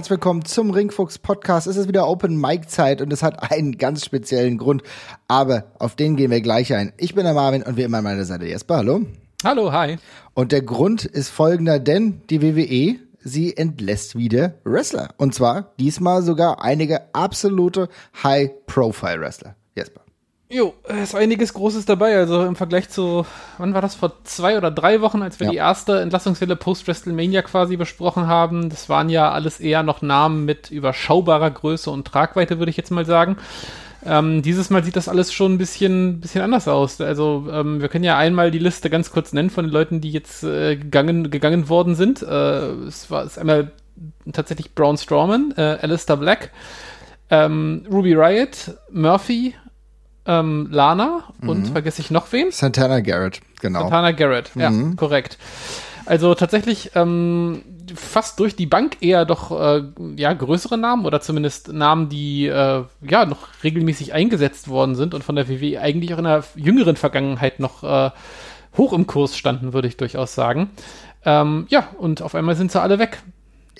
herzlich willkommen zum Ringfuchs Podcast. Es ist wieder Open Mic Zeit und es hat einen ganz speziellen Grund, aber auf den gehen wir gleich ein. Ich bin der Marvin und wie immer an meiner Seite Jesper. Hallo. Hallo, hi. Und der Grund ist folgender, denn die WWE, sie entlässt wieder Wrestler. Und zwar diesmal sogar einige absolute High-Profile-Wrestler. Jesper. Jo, ist einiges Großes dabei. Also im Vergleich zu, wann war das, vor zwei oder drei Wochen, als wir ja. die erste Entlassungswelle Post-WrestleMania quasi besprochen haben. Das waren ja alles eher noch Namen mit überschaubarer Größe und Tragweite, würde ich jetzt mal sagen. Ähm, dieses Mal sieht das alles schon ein bisschen, bisschen anders aus. Also ähm, wir können ja einmal die Liste ganz kurz nennen von den Leuten, die jetzt äh, gegangen, gegangen worden sind. Äh, es war es einmal tatsächlich Braun Strowman, äh, Alistair Black, ähm, Ruby Riot, Murphy, ähm, Lana und mhm. vergesse ich noch wen? Santana Garrett, genau. Santana Garrett, ja, mhm. korrekt. Also tatsächlich ähm, fast durch die Bank eher doch äh, ja größere Namen oder zumindest Namen, die äh, ja noch regelmäßig eingesetzt worden sind und von der WWE eigentlich auch in der jüngeren Vergangenheit noch äh, hoch im Kurs standen, würde ich durchaus sagen. Ähm, ja, und auf einmal sind sie alle weg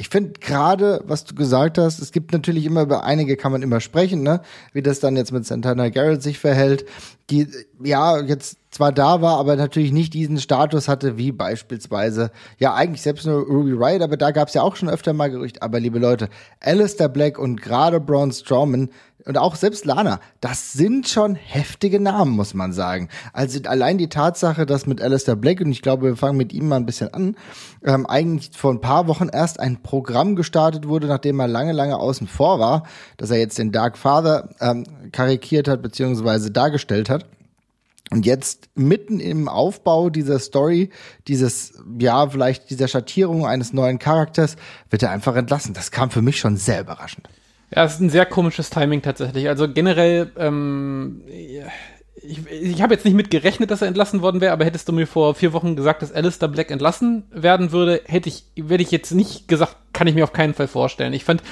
ich finde gerade, was du gesagt hast, es gibt natürlich immer über einige kann man immer sprechen, ne? Wie das dann jetzt mit Santana Garrett sich verhält, die ja jetzt zwar da war, aber natürlich nicht diesen Status hatte wie beispielsweise, ja eigentlich selbst nur Ruby Riot, aber da gab es ja auch schon öfter mal Gerücht. Aber liebe Leute, Alistair Black und gerade Braun Strowman und auch selbst Lana, das sind schon heftige Namen, muss man sagen. Also allein die Tatsache, dass mit Alistair Black, und ich glaube, wir fangen mit ihm mal ein bisschen an, ähm, eigentlich vor ein paar Wochen erst ein Programm gestartet wurde, nachdem er lange, lange außen vor war, dass er jetzt den Dark Father ähm, karikiert hat, beziehungsweise dargestellt hat. Und jetzt mitten im Aufbau dieser Story, dieses, ja, vielleicht dieser Schattierung eines neuen Charakters, wird er einfach entlassen. Das kam für mich schon sehr überraschend. Ja, es ist ein sehr komisches Timing tatsächlich. Also generell, ähm, ich, ich habe jetzt nicht mit gerechnet, dass er entlassen worden wäre, aber hättest du mir vor vier Wochen gesagt, dass Alistair Black entlassen werden würde, hätte ich, werde ich jetzt nicht gesagt, kann ich mir auf keinen Fall vorstellen. Ich fand,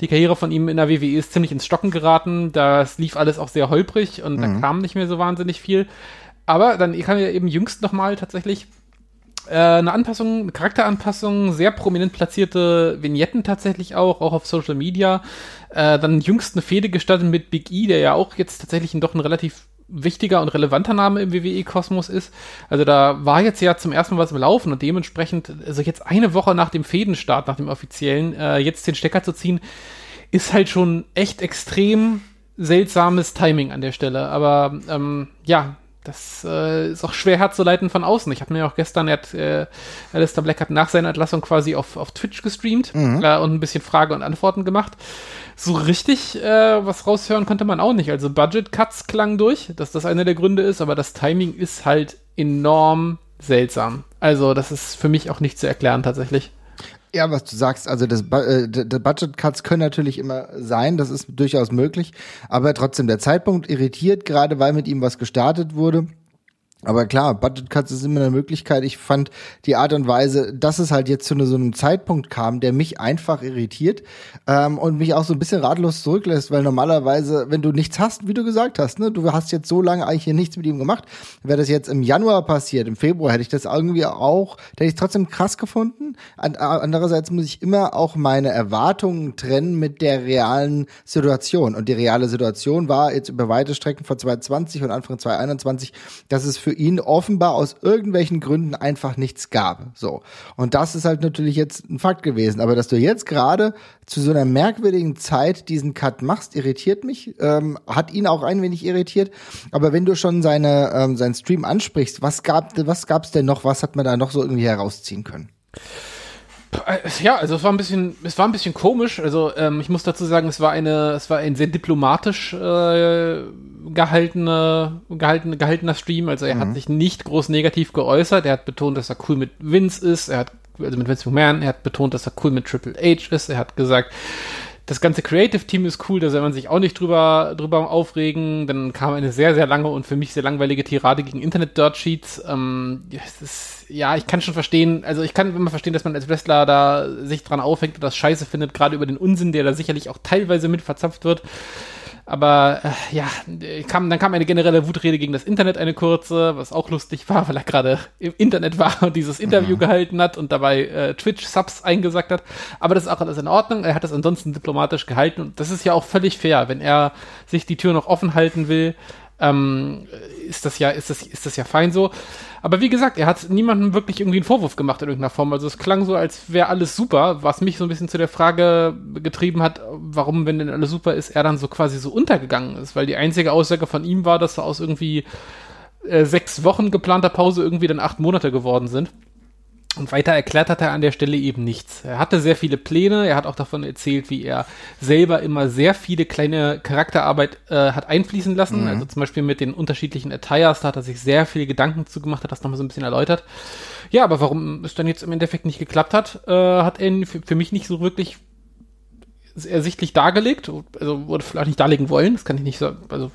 die Karriere von ihm in der WWE ist ziemlich ins Stocken geraten. Das lief alles auch sehr holprig und mhm. da kam nicht mehr so wahnsinnig viel. Aber dann kam ja eben jüngst nochmal tatsächlich äh, eine Anpassung, eine Charakteranpassung, sehr prominent platzierte Vignetten tatsächlich auch, auch auf Social Media. Äh, dann jüngst eine Fehde gestattet mit Big E, der ja auch jetzt tatsächlich doch ein relativ wichtiger und relevanter Name im WWE-Kosmos ist. Also da war jetzt ja zum ersten Mal was im Laufen und dementsprechend, also jetzt eine Woche nach dem Fädenstart, nach dem offiziellen, äh, jetzt den Stecker zu ziehen, ist halt schon echt extrem seltsames Timing an der Stelle. Aber ähm, ja, das äh, ist auch schwer herzuleiten von außen. Ich habe mir auch gestern, er hat, äh, Alistair Black hat nach seiner Entlassung quasi auf, auf Twitch gestreamt mhm. äh, und ein bisschen Frage und Antworten gemacht. So richtig äh, was raushören konnte man auch nicht. Also Budget Cuts klang durch, dass das einer der Gründe ist, aber das Timing ist halt enorm seltsam. Also das ist für mich auch nicht zu erklären tatsächlich. Ja, was du sagst, also das, äh, Budget Cuts können natürlich immer sein, das ist durchaus möglich, aber trotzdem der Zeitpunkt irritiert, gerade weil mit ihm was gestartet wurde. Aber klar, Budget Cuts ist immer eine Möglichkeit. Ich fand die Art und Weise, dass es halt jetzt zu so einem Zeitpunkt kam, der mich einfach irritiert ähm, und mich auch so ein bisschen ratlos zurücklässt, weil normalerweise, wenn du nichts hast, wie du gesagt hast, ne, du hast jetzt so lange eigentlich hier nichts mit ihm gemacht, wäre das jetzt im Januar passiert, im Februar hätte ich das irgendwie auch, hätte ich trotzdem krass gefunden. Andererseits muss ich immer auch meine Erwartungen trennen mit der realen Situation. Und die reale Situation war jetzt über weite Strecken vor 2020 und Anfang 2021, dass es für ihn offenbar aus irgendwelchen Gründen einfach nichts gab. So. Und das ist halt natürlich jetzt ein Fakt gewesen. Aber dass du jetzt gerade zu so einer merkwürdigen Zeit diesen Cut machst, irritiert mich, ähm, hat ihn auch ein wenig irritiert. Aber wenn du schon seine, ähm, seinen Stream ansprichst, was gab, was gab's denn noch? Was hat man da noch so irgendwie herausziehen können? Ja, also es war ein bisschen, es war ein bisschen komisch. Also ähm, ich muss dazu sagen, es war eine, es war ein sehr diplomatisch äh, gehaltene, gehaltene, gehaltener Stream. Also er mhm. hat sich nicht groß negativ geäußert. Er hat betont, dass er cool mit Vince ist. Er hat also mit Vince McMahon. Er hat betont, dass er cool mit Triple H ist. Er hat gesagt, das ganze Creative Team ist cool, da soll man sich auch nicht drüber, drüber aufregen. Dann kam eine sehr, sehr lange und für mich sehr langweilige Tirade gegen Internet-Dirt Sheets. Ähm, ist, ja, ich kann schon verstehen, also ich kann immer verstehen, dass man als Wrestler da sich dran aufhängt und das scheiße findet, gerade über den Unsinn, der da sicherlich auch teilweise mit verzapft wird. Aber äh, ja, kam, dann kam eine generelle Wutrede gegen das Internet, eine kurze, was auch lustig war, weil er gerade im Internet war und dieses Interview mhm. gehalten hat und dabei äh, Twitch-Subs eingesagt hat. Aber das ist auch alles in Ordnung. Er hat das ansonsten diplomatisch gehalten und das ist ja auch völlig fair, wenn er sich die Tür noch offen halten will ähm, ist das ja, ist das, ist das ja fein so. Aber wie gesagt, er hat niemandem wirklich irgendwie einen Vorwurf gemacht in irgendeiner Form. Also es klang so, als wäre alles super, was mich so ein bisschen zu der Frage getrieben hat, warum, wenn denn alles super ist, er dann so quasi so untergegangen ist. Weil die einzige Aussage von ihm war, dass er aus irgendwie äh, sechs Wochen geplanter Pause irgendwie dann acht Monate geworden sind. Und weiter erklärt hat er an der Stelle eben nichts. Er hatte sehr viele Pläne, er hat auch davon erzählt, wie er selber immer sehr viele kleine Charakterarbeit äh, hat einfließen lassen. Mhm. Also zum Beispiel mit den unterschiedlichen Attires, da hat er sich sehr viele Gedanken zugemacht, hat das nochmal so ein bisschen erläutert. Ja, aber warum es dann jetzt im Endeffekt nicht geklappt hat, äh, hat er für, für mich nicht so wirklich ersichtlich dargelegt, also wurde vielleicht nicht darlegen wollen, das kann ich nicht so, also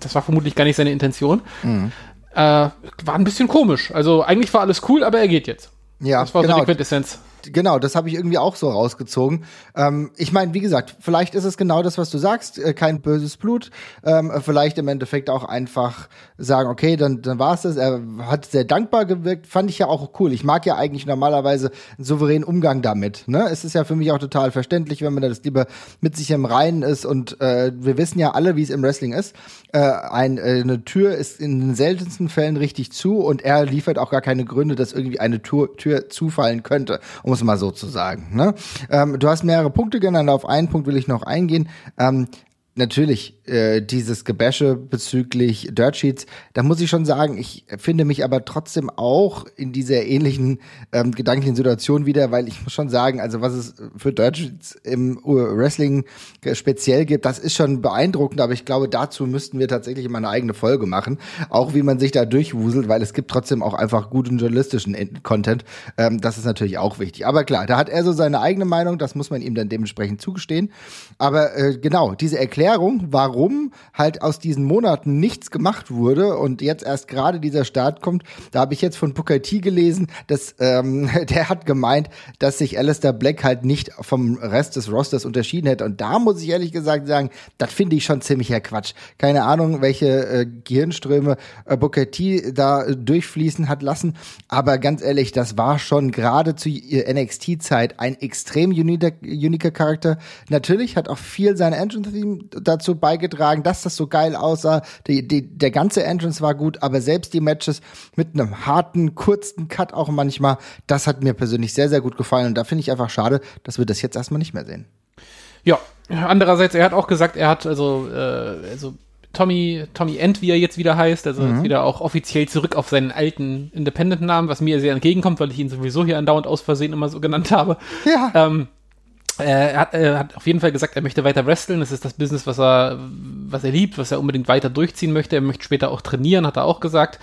das war vermutlich gar nicht seine Intention. Mhm. Äh, war ein bisschen komisch. Also eigentlich war alles cool, aber er geht jetzt. Ja, das war genau. so die Quintessenz genau, das habe ich irgendwie auch so rausgezogen. Ähm, ich meine, wie gesagt, vielleicht ist es genau das, was du sagst, äh, kein böses Blut. Ähm, vielleicht im Endeffekt auch einfach sagen, okay, dann, dann war es das. Er hat sehr dankbar gewirkt, fand ich ja auch cool. Ich mag ja eigentlich normalerweise einen souveränen Umgang damit. Ne? Es ist ja für mich auch total verständlich, wenn man das lieber mit sich im Reinen ist. Und äh, wir wissen ja alle, wie es im Wrestling ist. Äh, ein, äh, eine Tür ist in den seltensten Fällen richtig zu und er liefert auch gar keine Gründe, dass irgendwie eine Tür, Tür zufallen könnte. Um es mal so. Ne? Ähm, du hast mehrere Punkte genannt, auf einen Punkt will ich noch eingehen. Ähm, natürlich äh, dieses Gebäsche bezüglich Dirt Sheets, da muss ich schon sagen, ich finde mich aber trotzdem auch in dieser ähnlichen ähm, gedanklichen Situation wieder, weil ich muss schon sagen, also was es für Dirt Sheets im Wrestling speziell gibt, das ist schon beeindruckend, aber ich glaube, dazu müssten wir tatsächlich mal eine eigene Folge machen, auch wie man sich da durchwuselt, weil es gibt trotzdem auch einfach guten journalistischen Content, ähm, das ist natürlich auch wichtig. Aber klar, da hat er so seine eigene Meinung, das muss man ihm dann dementsprechend zugestehen, aber äh, genau, diese Erklärung, warum warum halt aus diesen Monaten nichts gemacht wurde und jetzt erst gerade dieser Start kommt. Da habe ich jetzt von Booker T gelesen, dass ähm, der hat gemeint, dass sich Alistair Black halt nicht vom Rest des Rosters unterschieden hätte. Und da muss ich ehrlich gesagt sagen, das finde ich schon ziemlicher Quatsch. Keine Ahnung, welche äh, Gehirnströme äh, Booker T da äh, durchfließen hat lassen. Aber ganz ehrlich, das war schon gerade zu NXT-Zeit ein extrem uniker, Charakter. Natürlich hat auch viel sein Entrance-Theme dazu beigetragen beigetragen, dass das so geil aussah. Die, die, der ganze Entrance war gut, aber selbst die Matches mit einem harten, kurzen Cut auch manchmal, das hat mir persönlich sehr, sehr gut gefallen. Und da finde ich einfach schade, dass wir das jetzt erstmal nicht mehr sehen. Ja, andererseits, er hat auch gesagt, er hat also, äh, also Tommy, Tommy End, wie er jetzt wieder heißt, also mhm. wieder auch offiziell zurück auf seinen alten Independent-Namen, was mir sehr entgegenkommt, weil ich ihn sowieso hier andauernd aus Versehen immer so genannt habe. Ja. Ähm, äh, er hat, er hat auf jeden Fall gesagt, er möchte weiter wresteln. Das ist das Business, was er, was er liebt, was er unbedingt weiter durchziehen möchte. Er möchte später auch trainieren, hat er auch gesagt.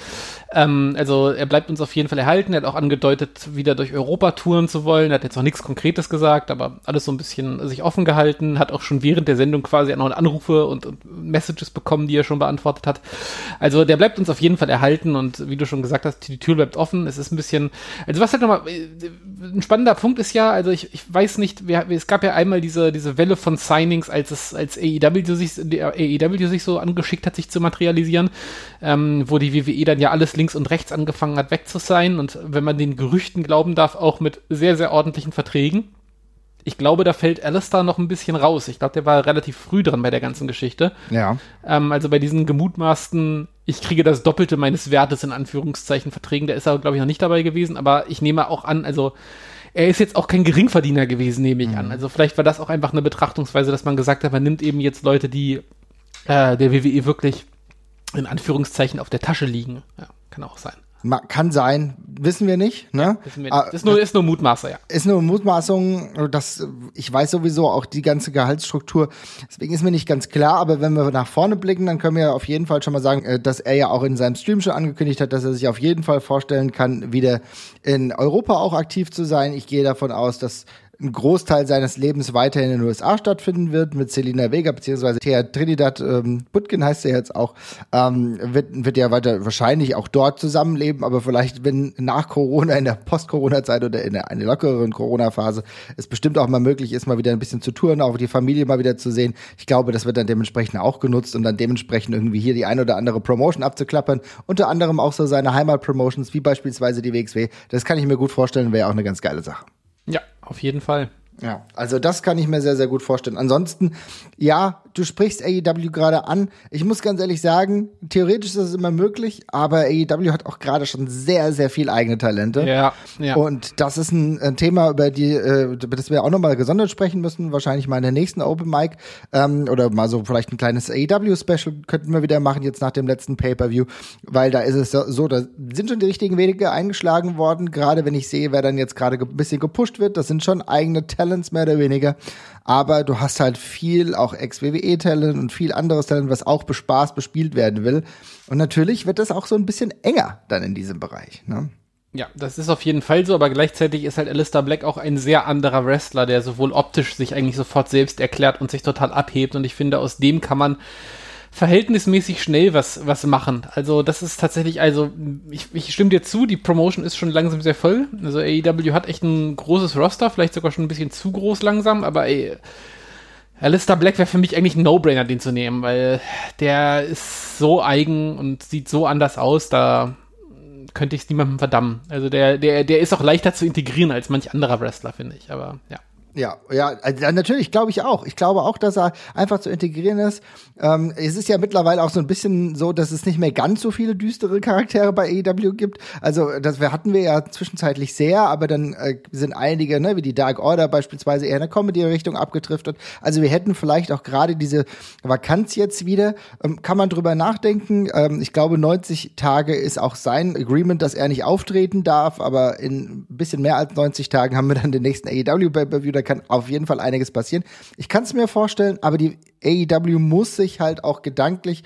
Ähm, also er bleibt uns auf jeden Fall erhalten. Er hat auch angedeutet, wieder durch Europa touren zu wollen. Er hat jetzt noch nichts Konkretes gesagt, aber alles so ein bisschen sich offen gehalten. Hat auch schon während der Sendung quasi noch Anrufe und, und Messages bekommen, die er schon beantwortet hat. Also der bleibt uns auf jeden Fall erhalten und wie du schon gesagt hast, die Tür bleibt offen. Es ist ein bisschen, also was halt nochmal, äh, ein spannender Punkt ist ja, also ich, ich weiß nicht, wer, es gab ja einmal diese, diese Welle von Signings, als es, als AEW sich, AEW sich so angeschickt hat, sich zu materialisieren, ähm, wo die WWE dann ja alles links und rechts angefangen hat, weg zu sein und wenn man den Gerüchten glauben darf, auch mit sehr, sehr ordentlichen Verträgen. Ich glaube, da fällt Alistair noch ein bisschen raus. Ich glaube, der war relativ früh dran bei der ganzen Geschichte. Ja. Ähm, also bei diesen gemutmaßten, ich kriege das Doppelte meines Wertes in Anführungszeichen Verträgen, der ist er, glaube ich, noch nicht dabei gewesen. Aber ich nehme auch an, also er ist jetzt auch kein Geringverdiener gewesen, nehme ich mhm. an. Also vielleicht war das auch einfach eine Betrachtungsweise, dass man gesagt hat, man nimmt eben jetzt Leute, die äh, der WWE wirklich in Anführungszeichen auf der Tasche liegen. Ja, kann auch sein. Kann sein, wissen wir nicht. Ne? Ja, wissen wir nicht. Ah, ist, nur, ist nur Mutmaßer, ja. Ist nur Mutmaßung. Das, ich weiß sowieso auch die ganze Gehaltsstruktur. Deswegen ist mir nicht ganz klar. Aber wenn wir nach vorne blicken, dann können wir auf jeden Fall schon mal sagen, äh, dass er ja auch in seinem Stream schon angekündigt hat, dass er sich auf jeden Fall vorstellen kann, wieder in Europa auch aktiv zu sein. Ich gehe davon aus, dass ein Großteil seines Lebens weiterhin in den USA stattfinden wird, mit Selina Vega, beziehungsweise Thea Trinidad ähm, Butkin heißt er jetzt auch, ähm, wird, wird ja weiter wahrscheinlich auch dort zusammenleben, aber vielleicht, wenn nach Corona, in der Post-Corona-Zeit oder in der eine lockeren Corona-Phase es bestimmt auch mal möglich ist, mal wieder ein bisschen zu touren, auch die Familie mal wieder zu sehen. Ich glaube, das wird dann dementsprechend auch genutzt und dann dementsprechend irgendwie hier die ein oder andere Promotion abzuklappern. Unter anderem auch so seine Heimat-Promotions, wie beispielsweise die WXW. Das kann ich mir gut vorstellen, wäre auch eine ganz geile Sache. Ja, auf jeden Fall. Ja, also das kann ich mir sehr, sehr gut vorstellen. Ansonsten, ja, du sprichst AEW gerade an. Ich muss ganz ehrlich sagen, theoretisch ist das immer möglich, aber AEW hat auch gerade schon sehr, sehr viel eigene Talente. Ja, ja. Und das ist ein, ein Thema, über die, äh, das wir auch nochmal gesondert sprechen müssen, wahrscheinlich mal in der nächsten Open Mic. Ähm, oder mal so vielleicht ein kleines AEW-Special könnten wir wieder machen, jetzt nach dem letzten Pay-Per-View, weil da ist es so, da sind schon die richtigen Wege eingeschlagen worden, gerade wenn ich sehe, wer dann jetzt gerade ein bisschen gepusht wird. Das sind schon eigene Talents mehr oder weniger aber du hast halt viel auch Ex-WWE-Talent und viel anderes Talent, was auch bespaßt, bespielt werden will. Und natürlich wird das auch so ein bisschen enger dann in diesem Bereich. Ne? Ja, das ist auf jeden Fall so, aber gleichzeitig ist halt Alistair Black auch ein sehr anderer Wrestler, der sowohl optisch sich eigentlich sofort selbst erklärt und sich total abhebt. Und ich finde, aus dem kann man verhältnismäßig schnell was, was machen. Also das ist tatsächlich, also ich, ich stimme dir zu, die Promotion ist schon langsam sehr voll. Also AEW hat echt ein großes Roster, vielleicht sogar schon ein bisschen zu groß langsam, aber ey, Alistair Black wäre für mich eigentlich ein No-Brainer, den zu nehmen, weil der ist so eigen und sieht so anders aus, da könnte ich es niemandem verdammen. Also der, der, der ist auch leichter zu integrieren als manch anderer Wrestler, finde ich, aber ja. Ja, ja, also natürlich, glaube ich auch. Ich glaube auch, dass er einfach zu integrieren ist. Ähm, es ist ja mittlerweile auch so ein bisschen so, dass es nicht mehr ganz so viele düstere Charaktere bei AEW gibt. Also das hatten wir ja zwischenzeitlich sehr, aber dann äh, sind einige, ne, wie die Dark Order beispielsweise, eher in der Comedy-Richtung abgetriftet. Also wir hätten vielleicht auch gerade diese Vakanz jetzt wieder. Ähm, kann man drüber nachdenken. Ähm, ich glaube, 90 Tage ist auch sein Agreement, dass er nicht auftreten darf, aber in ein bisschen mehr als 90 Tagen haben wir dann den nächsten AEW Pay-Per-View da kann auf jeden Fall einiges passieren. Ich kann es mir vorstellen, aber die AEW muss sich halt auch gedanklich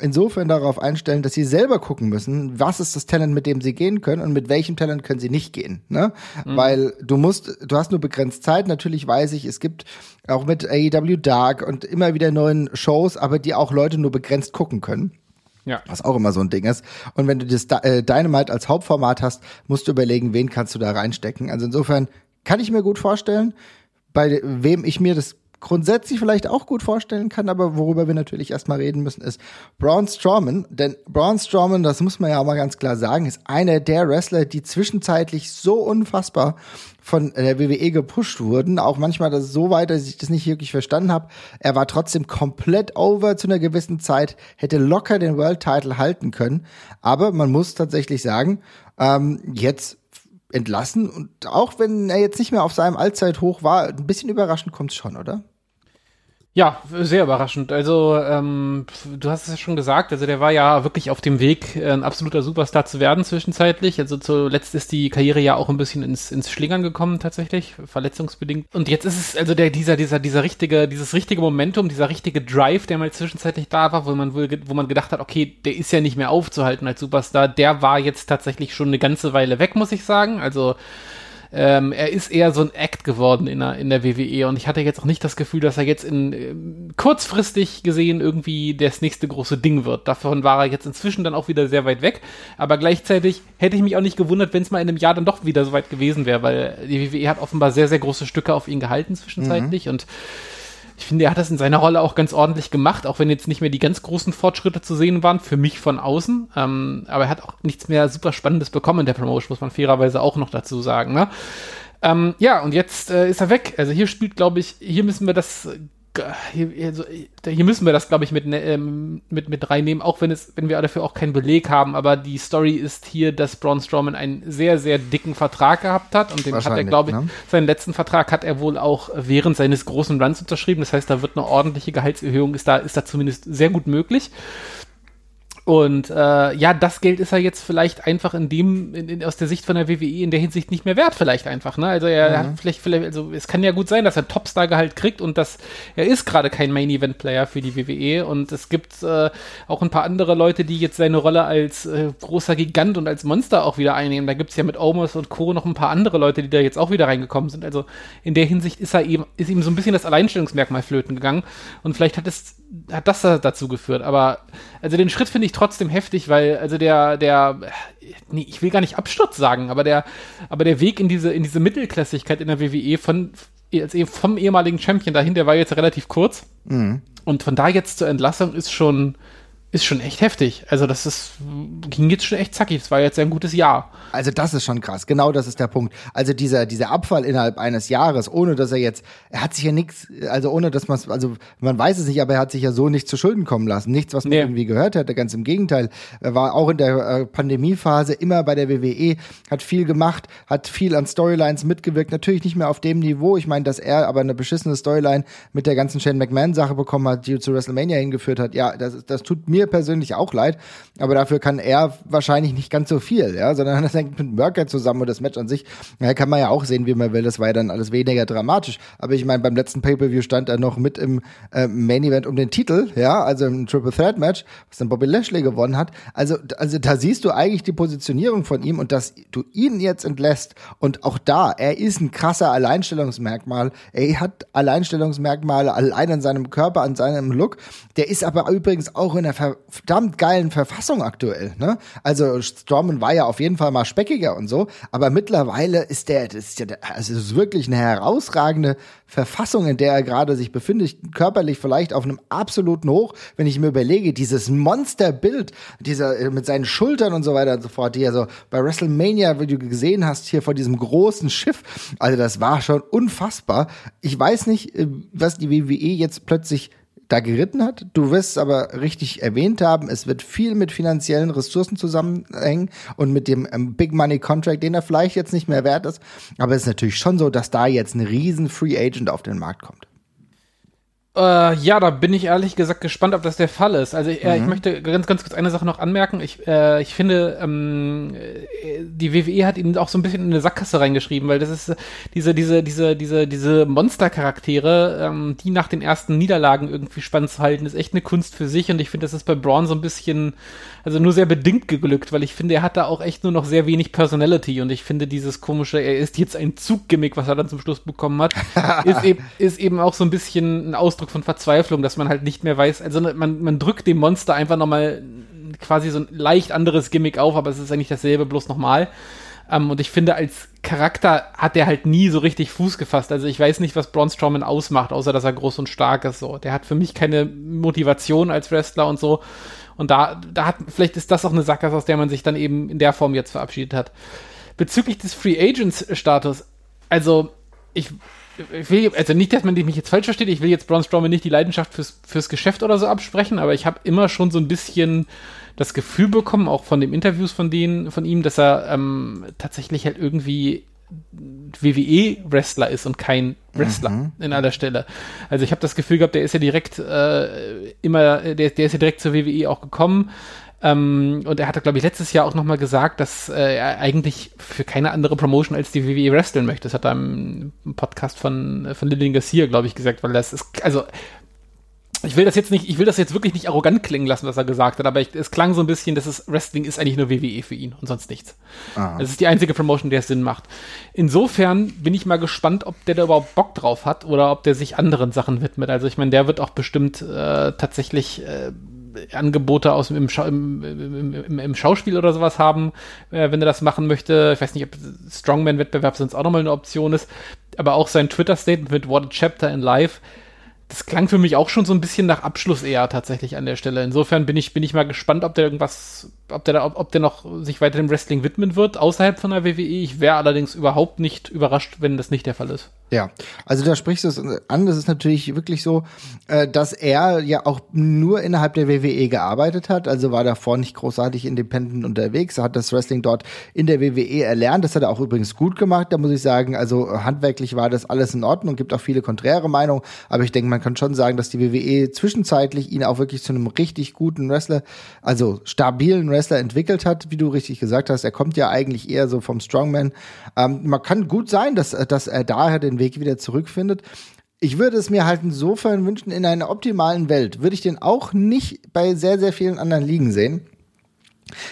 insofern darauf einstellen, dass sie selber gucken müssen, was ist das Talent, mit dem sie gehen können und mit welchem Talent können sie nicht gehen. Ne? Mhm. Weil du musst, du hast nur begrenzt Zeit. Natürlich weiß ich, es gibt auch mit AEW Dark und immer wieder neuen Shows, aber die auch Leute nur begrenzt gucken können. Ja. Was auch immer so ein Ding ist. Und wenn du das äh, Dynamite als Hauptformat hast, musst du überlegen, wen kannst du da reinstecken. Also insofern kann ich mir gut vorstellen. Bei wem ich mir das grundsätzlich vielleicht auch gut vorstellen kann, aber worüber wir natürlich erstmal reden müssen, ist Braun Strowman. Denn Braun Strowman, das muss man ja auch mal ganz klar sagen, ist einer der Wrestler, die zwischenzeitlich so unfassbar von der WWE gepusht wurden. Auch manchmal das so weit, dass ich das nicht wirklich verstanden habe. Er war trotzdem komplett over zu einer gewissen Zeit, hätte locker den World Title halten können. Aber man muss tatsächlich sagen, ähm, jetzt entlassen. Und auch wenn er jetzt nicht mehr auf seinem Allzeithoch war, ein bisschen überraschend kommt es schon, oder? Ja, sehr überraschend. Also, ähm, du hast es ja schon gesagt, also der war ja wirklich auf dem Weg, ein absoluter Superstar zu werden zwischenzeitlich. Also zuletzt ist die Karriere ja auch ein bisschen ins, ins Schlingern gekommen tatsächlich, verletzungsbedingt. Und jetzt ist es also der, dieser, dieser, dieser richtige, dieses richtige Momentum, dieser richtige Drive, der mal zwischenzeitlich da war, wo man wo man gedacht hat, okay, der ist ja nicht mehr aufzuhalten als Superstar, der war jetzt tatsächlich schon eine ganze Weile weg, muss ich sagen. Also, ähm, er ist eher so ein Act geworden in der, in der WWE und ich hatte jetzt auch nicht das Gefühl, dass er jetzt in äh, kurzfristig gesehen irgendwie das nächste große Ding wird. Davon war er jetzt inzwischen dann auch wieder sehr weit weg, aber gleichzeitig hätte ich mich auch nicht gewundert, wenn es mal in einem Jahr dann doch wieder so weit gewesen wäre, weil die WWE hat offenbar sehr, sehr große Stücke auf ihn gehalten zwischenzeitlich mhm. und ich finde, er hat das in seiner Rolle auch ganz ordentlich gemacht, auch wenn jetzt nicht mehr die ganz großen Fortschritte zu sehen waren, für mich von außen. Ähm, aber er hat auch nichts mehr super Spannendes bekommen in der Promotion, muss man fairerweise auch noch dazu sagen. Ne? Ähm, ja, und jetzt äh, ist er weg. Also hier spielt, glaube ich, hier müssen wir das hier, also, hier müssen wir das, glaube ich, mit, ne, ähm, mit, mit reinnehmen, auch wenn es, wenn wir dafür auch keinen Beleg haben, aber die Story ist hier, dass Braun Strowman einen sehr, sehr dicken Vertrag gehabt hat und den hat er, glaube ich, ne? seinen letzten Vertrag hat er wohl auch während seines großen Runs unterschrieben. Das heißt, da wird eine ordentliche Gehaltserhöhung, ist da, ist da zumindest sehr gut möglich. Und äh, ja, das Geld ist er jetzt vielleicht einfach in dem, in, in, aus der Sicht von der WWE in der Hinsicht nicht mehr wert, vielleicht einfach. Ne? Also er mhm. hat vielleicht, vielleicht, also es kann ja gut sein, dass er Topstar-Gehalt kriegt und dass er ist gerade kein Main-Event-Player für die WWE. Und es gibt äh, auch ein paar andere Leute, die jetzt seine Rolle als äh, großer Gigant und als Monster auch wieder einnehmen. Da gibt's ja mit Omos und Co. noch ein paar andere Leute, die da jetzt auch wieder reingekommen sind. Also in der Hinsicht ist er eben, ist ihm so ein bisschen das Alleinstellungsmerkmal flöten gegangen. Und vielleicht hat es hat das dazu geführt. Aber also den Schritt finde ich trotzdem heftig, weil also der der nee, ich will gar nicht Absturz sagen, aber der aber der Weg in diese in diese Mittelklassigkeit in der WWE von als vom ehemaligen Champion dahin, der war jetzt relativ kurz. Mhm. Und von da jetzt zur Entlassung ist schon ist schon echt heftig. Also das ist, ging jetzt schon echt zackig. Das war jetzt ein gutes Jahr. Also das ist schon krass. Genau das ist der Punkt. Also dieser, dieser Abfall innerhalb eines Jahres, ohne dass er jetzt, er hat sich ja nichts, also ohne dass man also man weiß es nicht, aber er hat sich ja so nicht zu Schulden kommen lassen. Nichts, was man nee. irgendwie gehört hätte. Ganz im Gegenteil. Er war auch in der äh, Pandemiephase immer bei der WWE, hat viel gemacht, hat viel an Storylines mitgewirkt. Natürlich nicht mehr auf dem Niveau. Ich meine, dass er aber eine beschissene Storyline mit der ganzen Shane McMahon-Sache bekommen hat, die zu WrestleMania hingeführt hat. Ja, das, das tut mir mir persönlich auch leid, aber dafür kann er wahrscheinlich nicht ganz so viel, ja, sondern das hängt mit Worker zusammen und das Match an sich, ja, kann man ja auch sehen, wie man will, das war ja dann alles weniger dramatisch, aber ich meine, beim letzten Pay-Per-View stand er noch mit im äh, Main-Event um den Titel, ja, also im Triple Threat Match, was dann Bobby Lashley gewonnen hat, also, also da siehst du eigentlich die Positionierung von ihm und dass du ihn jetzt entlässt und auch da, er ist ein krasser Alleinstellungsmerkmal, er hat Alleinstellungsmerkmale allein an seinem Körper, an seinem Look, der ist aber übrigens auch in der Ver verdammt geilen Verfassung aktuell. Ne? Also Strowman war ja auf jeden Fall mal speckiger und so, aber mittlerweile ist der, das ist ja, also es ist wirklich eine herausragende Verfassung, in der er gerade sich befindet, körperlich vielleicht auf einem absoluten Hoch, wenn ich mir überlege, dieses Monsterbild, dieser äh, mit seinen Schultern und so weiter und so fort, die er so bei WrestleMania, wie du gesehen hast, hier vor diesem großen Schiff, also das war schon unfassbar. Ich weiß nicht, äh, was die WWE jetzt plötzlich da geritten hat. Du wirst es aber richtig erwähnt haben, es wird viel mit finanziellen Ressourcen zusammenhängen und mit dem ähm, Big Money Contract, den er vielleicht jetzt nicht mehr wert ist. Aber es ist natürlich schon so, dass da jetzt ein riesen Free Agent auf den Markt kommt. Äh, ja, da bin ich ehrlich gesagt gespannt, ob das der Fall ist. Also äh, mhm. ich möchte ganz, ganz kurz eine Sache noch anmerken. Ich, äh, ich finde, ähm, äh, die WWE hat ihn auch so ein bisschen in eine Sackgasse reingeschrieben, weil das ist äh, diese, diese, diese, diese, diese Monstercharaktere, ähm, die nach den ersten Niederlagen irgendwie spannend zu halten, ist echt eine Kunst für sich. Und ich finde, das ist bei Braun so ein bisschen, also nur sehr bedingt geglückt, weil ich finde, er hat da auch echt nur noch sehr wenig Personality. Und ich finde dieses komische, er ist jetzt ein Zuggimmick, was er dann zum Schluss bekommen hat, ist, eben, ist eben auch so ein bisschen ein Ausdruck Ausdruck von Verzweiflung, dass man halt nicht mehr weiß, also man, man drückt dem Monster einfach nochmal quasi so ein leicht anderes Gimmick auf, aber es ist eigentlich dasselbe, bloß nochmal. Ähm, und ich finde, als Charakter hat der halt nie so richtig Fuß gefasst. Also ich weiß nicht, was Braun Strowman ausmacht, außer dass er groß und stark ist. So, der hat für mich keine Motivation als Wrestler und so. Und da, da hat, vielleicht ist das auch eine Sackgasse, aus der man sich dann eben in der Form jetzt verabschiedet hat. Bezüglich des Free Agents Status, also ich ich will, also nicht, dass man mich jetzt falsch versteht, ich will jetzt Braun Strowman nicht die Leidenschaft fürs, fürs Geschäft oder so absprechen, aber ich habe immer schon so ein bisschen das Gefühl bekommen, auch von den Interviews von denen, von ihm, dass er ähm, tatsächlich halt irgendwie WWE-Wrestler ist und kein Wrestler mhm. in aller Stelle. Also ich habe das Gefühl gehabt, der ist ja direkt äh, immer, der, der ist ja direkt zur WWE auch gekommen, ähm, und er hatte, glaube ich, letztes Jahr auch nochmal gesagt, dass äh, er eigentlich für keine andere Promotion als die WWE wresteln möchte. Das hat er im Podcast von, von Lillian Garcia, glaube ich, gesagt, weil das ist, also ich will das jetzt nicht, ich will das jetzt wirklich nicht arrogant klingen lassen, was er gesagt hat, aber ich, es klang so ein bisschen, dass es Wrestling ist eigentlich nur WWE für ihn und sonst nichts. Ah. Das ist die einzige Promotion, der Sinn macht. Insofern bin ich mal gespannt, ob der da überhaupt Bock drauf hat oder ob der sich anderen Sachen widmet. Also ich meine, der wird auch bestimmt äh, tatsächlich äh, Angebote aus im, Scha im, im, im, Schauspiel oder sowas haben, äh, wenn er das machen möchte. Ich weiß nicht, ob Strongman-Wettbewerb sonst auch nochmal eine Option ist, aber auch sein Twitter-Statement mit What a Chapter in Life, das klang für mich auch schon so ein bisschen nach Abschluss eher tatsächlich an der Stelle. Insofern bin ich, bin ich mal gespannt, ob der irgendwas, ob der ob, ob der noch sich weiter dem Wrestling widmen wird, außerhalb von der WWE. Ich wäre allerdings überhaupt nicht überrascht, wenn das nicht der Fall ist. Ja, also da sprichst du es an, das ist natürlich wirklich so, äh, dass er ja auch nur innerhalb der WWE gearbeitet hat, also war davor nicht großartig independent unterwegs, er hat das Wrestling dort in der WWE erlernt, das hat er auch übrigens gut gemacht, da muss ich sagen, also handwerklich war das alles in Ordnung, gibt auch viele konträre Meinungen, aber ich denke, man kann schon sagen, dass die WWE zwischenzeitlich ihn auch wirklich zu einem richtig guten Wrestler, also stabilen Wrestler entwickelt hat, wie du richtig gesagt hast, er kommt ja eigentlich eher so vom Strongman. Ähm, man kann gut sein, dass, dass er daher den Weg wieder zurückfindet. Ich würde es mir halt insofern wünschen, in einer optimalen Welt würde ich den auch nicht bei sehr, sehr vielen anderen Ligen sehen